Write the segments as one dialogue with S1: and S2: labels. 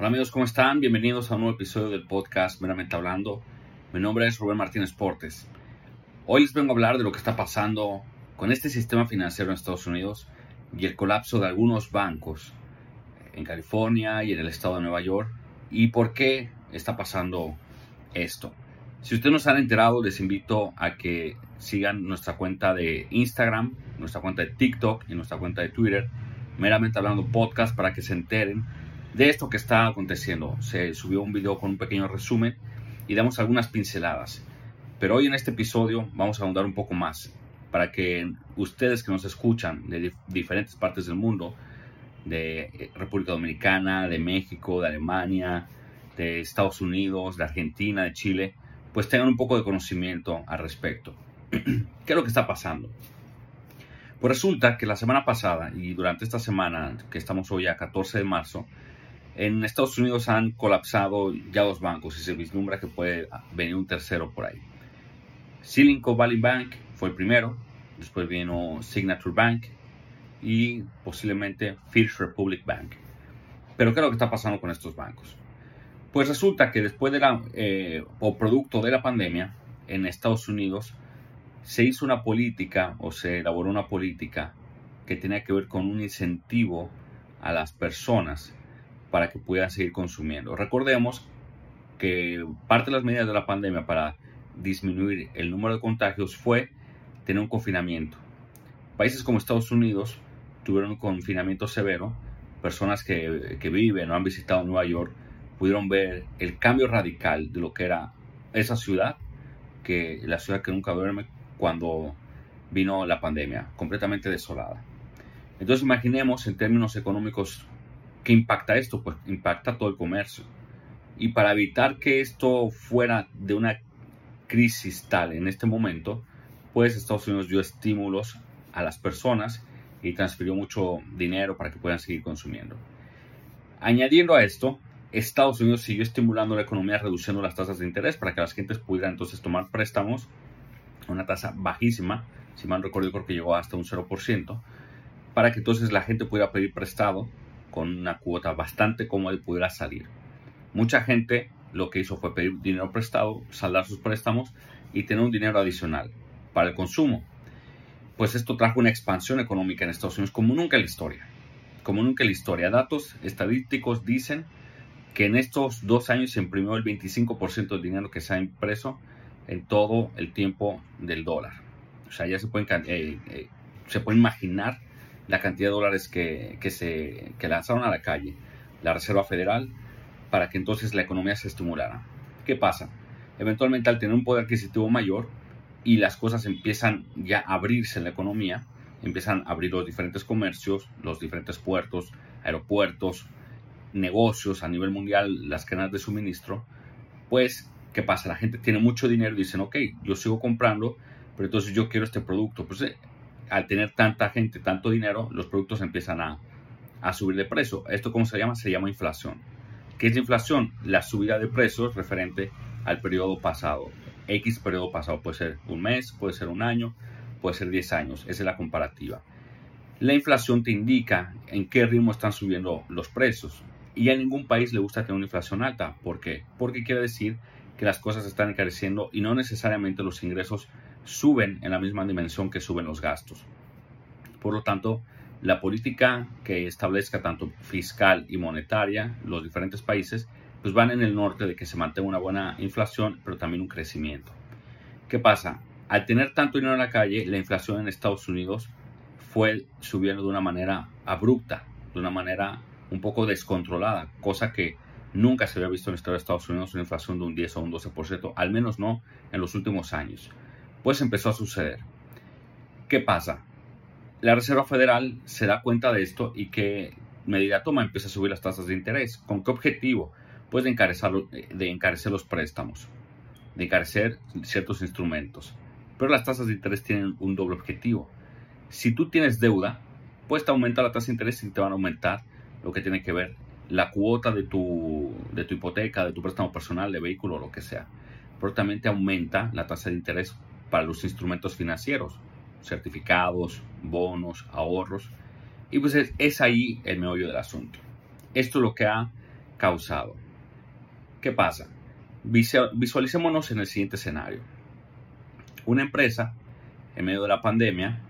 S1: Hola amigos, ¿cómo están? Bienvenidos a un nuevo episodio del podcast Meramente Hablando. Mi nombre es Rubén Martínez Portes. Hoy les vengo a hablar de lo que está pasando con este sistema financiero en Estados Unidos y el colapso de algunos bancos en California y en el estado de Nueva York y por qué está pasando esto. Si ustedes no se han enterado, les invito a que sigan nuestra cuenta de Instagram, nuestra cuenta de TikTok y nuestra cuenta de Twitter, meramente hablando podcast, para que se enteren de esto que está aconteciendo. Se subió un video con un pequeño resumen y damos algunas pinceladas. Pero hoy en este episodio vamos a ahondar un poco más para que ustedes que nos escuchan de diferentes partes del mundo, de eh, República Dominicana, de México, de Alemania, de Estados Unidos, de Argentina, de Chile, pues tengan un poco de conocimiento al respecto. ¿Qué es lo que está pasando? Pues resulta que la semana pasada y durante esta semana, que estamos hoy a 14 de marzo, en Estados Unidos han colapsado ya dos bancos y se vislumbra que puede venir un tercero por ahí. Silicon Valley Bank fue el primero, después vino Signature Bank y posiblemente First Republic Bank. Pero ¿qué es lo que está pasando con estos bancos? Pues resulta que después de la, eh, o producto de la pandemia, en Estados Unidos se hizo una política o se elaboró una política que tenía que ver con un incentivo a las personas para que puedan seguir consumiendo. Recordemos que parte de las medidas de la pandemia para disminuir el número de contagios fue tener un confinamiento. Países como Estados Unidos tuvieron un confinamiento severo. Personas que, que viven o han visitado Nueva York pudieron ver el cambio radical de lo que era esa ciudad, que la ciudad que nunca duerme cuando vino la pandemia, completamente desolada. Entonces imaginemos en términos económicos ¿Qué impacta esto? Pues impacta todo el comercio. Y para evitar que esto fuera de una crisis tal en este momento, pues Estados Unidos dio estímulos a las personas y transfirió mucho dinero para que puedan seguir consumiendo. Añadiendo a esto, Estados Unidos siguió estimulando la economía reduciendo las tasas de interés para que las gentes pudieran entonces tomar préstamos a una tasa bajísima, si mal recuerdo creo que llegó hasta un 0%, para que entonces la gente pudiera pedir prestado con una cuota bastante cómoda y pudiera salir. Mucha gente lo que hizo fue pedir dinero prestado, saldar sus préstamos y tener un dinero adicional para el consumo. Pues esto trajo una expansión económica en Estados Unidos como nunca en la historia. Como nunca en la historia. Datos estadísticos dicen que en estos dos años se imprimió el 25% del dinero que se ha impreso en todo el tiempo del dólar. O sea, ya se pueden, eh, eh, se puede imaginar la cantidad de dólares que, se lanzaron a la calle, la Reserva Federal, para que entonces la economía se estimulara. ¿Qué pasa? Eventualmente al tener un poder adquisitivo mayor y las cosas empiezan ya a abrirse en la economía, empiezan a abrir los diferentes comercios, los diferentes puertos, aeropuertos, negocios a nivel mundial, las cadenas de suministro, pues, ¿qué pasa? La gente tiene mucho dinero y dicen, ok, yo sigo comprando, pero entonces yo quiero este producto. Pues eh, al tener tanta gente, tanto dinero, los productos empiezan a, subir de precio. ¿Esto cómo se llama? Se llama inflación. ¿Qué es la inflación? La subida de precios referente al periodo pasado. X periodo pasado puede ser un mes, puede ser un año, puede ser 10 años. Esa es la comparativa. La inflación te indica en qué ritmo están subiendo los precios. Y a ningún país le gusta tener una inflación alta. ¿Por qué? Porque quiere decir que las cosas están encareciendo y no necesariamente los ingresos suben en la misma dimensión que suben los gastos. Por lo tanto, la política que establezca tanto fiscal y monetaria los diferentes países, pues van en el norte de que se mantenga una buena inflación, pero también un crecimiento. ¿Qué pasa? Al tener tanto dinero en la calle, la inflación en Estados Unidos fue subiendo de una manera abrupta, de una manera un poco descontrolada, cosa que nunca se había visto en la historia de Estados Unidos una inflación de un 10 o un 12%, al menos no en los últimos años. Pues empezó a suceder. ¿Qué pasa? La Reserva Federal se da cuenta de esto y que medida toma empieza a subir las tasas de interés. ¿Con qué objetivo? Pues de encarecer, los préstamos, de encarecer ciertos instrumentos. Pero las tasas de interés tienen un doble objetivo. Si tú tienes deuda, pues te aumenta la tasa de interés y te van a aumentar lo que tiene que ver la cuota de tu, de tu hipoteca, de tu préstamo personal, de vehículo, lo que sea. Pero también te aumenta la tasa de interés para los instrumentos financieros, certificados, bonos, ahorros. Y pues es, ahí el meollo del asunto. Esto es lo que ha causado. ¿Qué pasa? Visualicémonos en el siguiente escenario. Una empresa, en medio de la pandemia,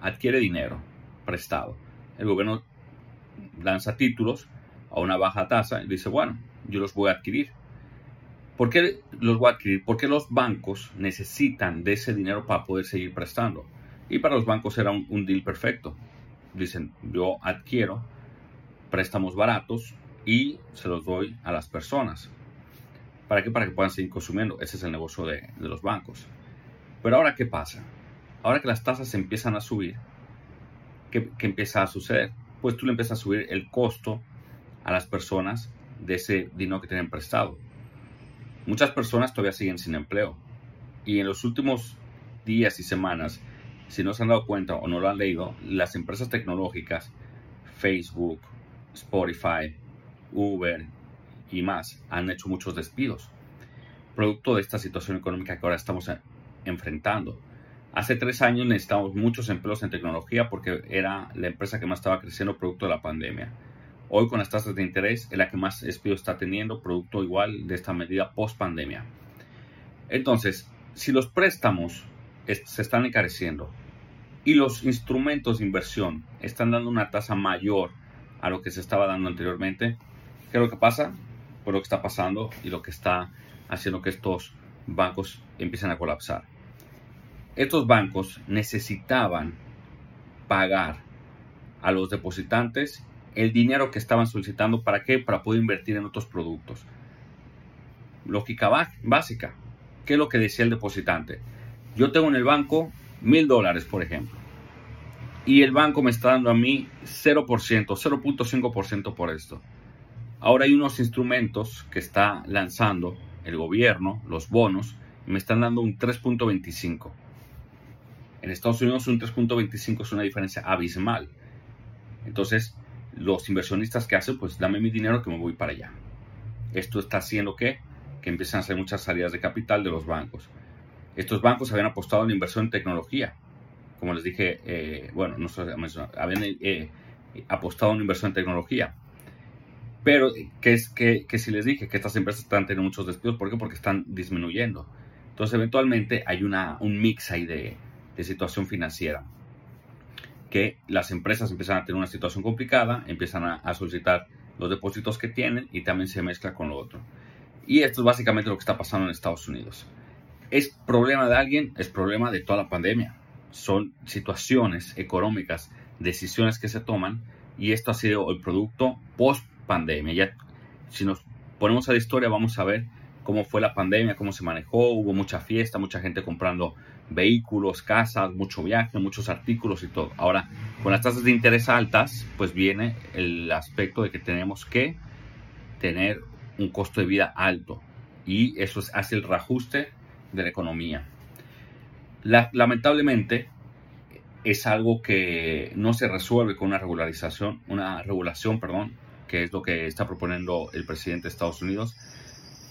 S1: adquiere dinero prestado. El gobierno lanza títulos a una baja tasa y dice, bueno, yo los voy a adquirir. ¿Por qué los voy a adquirir? Porque los bancos necesitan de ese dinero para poder seguir prestando. Y para los bancos era un, deal perfecto. Dicen, yo adquiero préstamos baratos y se los doy a las personas. ¿Para qué? Para que puedan seguir consumiendo. Ese es el negocio de, los bancos. Pero ahora, ¿qué pasa? Ahora que las tasas empiezan a subir, ¿qué, empieza a suceder? Pues tú le empiezas a subir el costo a las personas de ese dinero que tienen prestado. Muchas personas todavía siguen sin empleo. Y en los últimos días y semanas, si no se han dado cuenta o no lo han leído, las empresas tecnológicas, Facebook, Spotify, Uber y más, han hecho muchos despidos. Producto de esta situación económica que ahora estamos enfrentando. Hace tres años necesitábamos muchos empleos en tecnología porque era la empresa que más estaba creciendo producto de la pandemia. Hoy con las tasas de interés es la que más despido está teniendo producto igual de esta medida post pandemia. Entonces, si los préstamos se están encareciendo y los instrumentos de inversión están dando una tasa mayor a lo que se estaba dando anteriormente, ¿qué es lo que pasa? Pues lo que está pasando y lo que está haciendo que estos bancos empiecen a colapsar estos bancos necesitaban pagar a los depositantes el dinero que estaban solicitando. ¿Para qué? Para poder invertir en otros productos. Lógica básica. ¿Qué es lo que decía el depositante? Yo tengo en el banco mil dólares, por ejemplo. Y el banco me está dando a mí 0%, 0.5% por esto. Ahora hay unos instrumentos que está lanzando el gobierno, los bonos, me están dando un 3.25. En Estados Unidos un 3.25 es una diferencia abismal. Entonces, los inversionistas que hacen, pues dame mi dinero que me voy para allá. Esto está haciendo que, que empiezan a hacer muchas salidas de capital de los bancos. Estos bancos habían apostado en inversión en tecnología. Como les dije, eh, bueno, no habían eh, apostado en inversión en tecnología. Pero, ¿qué es que, que si les dije que estas empresas están teniendo muchos despidos? ¿Por qué? Porque están disminuyendo. Entonces, eventualmente hay una, un mix ahí de, de situación financiera. Que las empresas empiezan a tener una situación complicada, empiezan a, solicitar los depósitos que tienen y también se mezcla con lo otro. Y esto es básicamente lo que está pasando en Estados Unidos. ¿Es problema de alguien? Es problema de toda la pandemia. Son situaciones económicas, decisiones que se toman y esto ha sido el producto post pandemia. Si nos ponemos a la historia, vamos a ver cómo fue la pandemia, cómo se manejó, hubo mucha fiesta, mucha gente comprando vehículos, casas, mucho viaje, muchos artículos y todo. Ahora, con las tasas de interés altas, pues viene el aspecto de que tenemos que tener un costo de vida alto y eso hace el reajuste de la economía. lamentablemente, es algo que no se resuelve con una regularización, una regulación, perdón, que es lo que está proponiendo el presidente de Estados Unidos.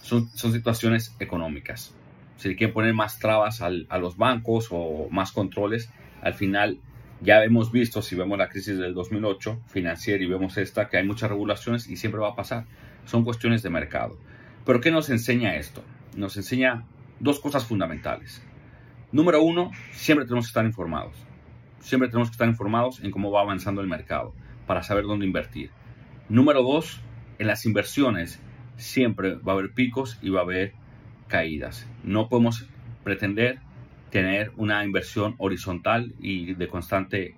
S1: Son, son situaciones económicas si quieren poner más trabas a los bancos o más controles, al final ya hemos visto, si vemos la crisis del 2008 financiera y vemos esta, que hay muchas regulaciones y siempre va a pasar. Son cuestiones de mercado. Pero ¿qué nos enseña esto? Nos enseña dos cosas fundamentales. Número uno, siempre tenemos que estar informados. Siempre tenemos que estar informados en cómo va avanzando el mercado para saber dónde invertir. Número dos, en las inversiones siempre va a haber picos y va a haber caídas. No podemos pretender tener una inversión horizontal y de constante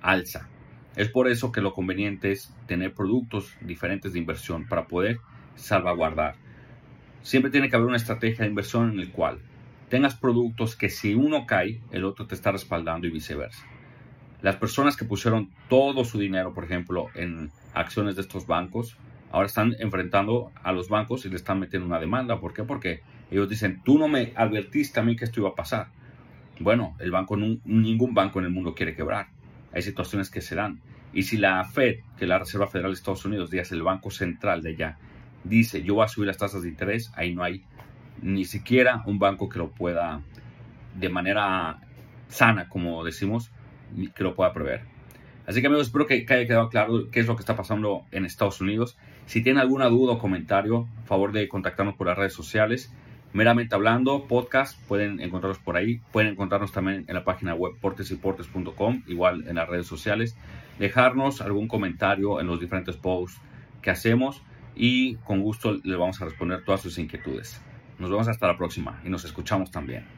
S1: alza. Es por eso que lo conveniente es tener productos diferentes de inversión para poder salvaguardar. Siempre tiene que haber una estrategia de inversión en el cual tengas productos que si uno cae, el otro te está respaldando y viceversa. Las personas que pusieron todo su dinero, por ejemplo, en acciones de estos bancos, ahora están enfrentando a los bancos y le están metiendo una demanda. ¿Por qué? Porque ellos dicen, tú no me advertiste a mí que esto iba a pasar. Bueno, el banco, ningún banco en el mundo quiere quebrar. Hay situaciones que se dan. Y si la Fed, que es la Reserva Federal de Estados Unidos, dice el banco central de allá, dice yo voy a subir las tasas de interés, ahí no hay ni siquiera un banco que lo pueda, de manera sana, como decimos, que lo pueda prever. Así que amigos, espero que, haya quedado claro qué es lo que está pasando en Estados Unidos. Si tienen alguna duda o comentario, a favor de contactarnos por las redes sociales. Meramente hablando, podcast, pueden encontrarlos por ahí. Pueden encontrarnos también en la página web portesyportes.com, igual en las redes sociales. Dejarnos algún comentario en los diferentes posts que hacemos y con gusto les vamos a responder todas sus inquietudes. Nos vemos hasta la próxima y nos escuchamos también.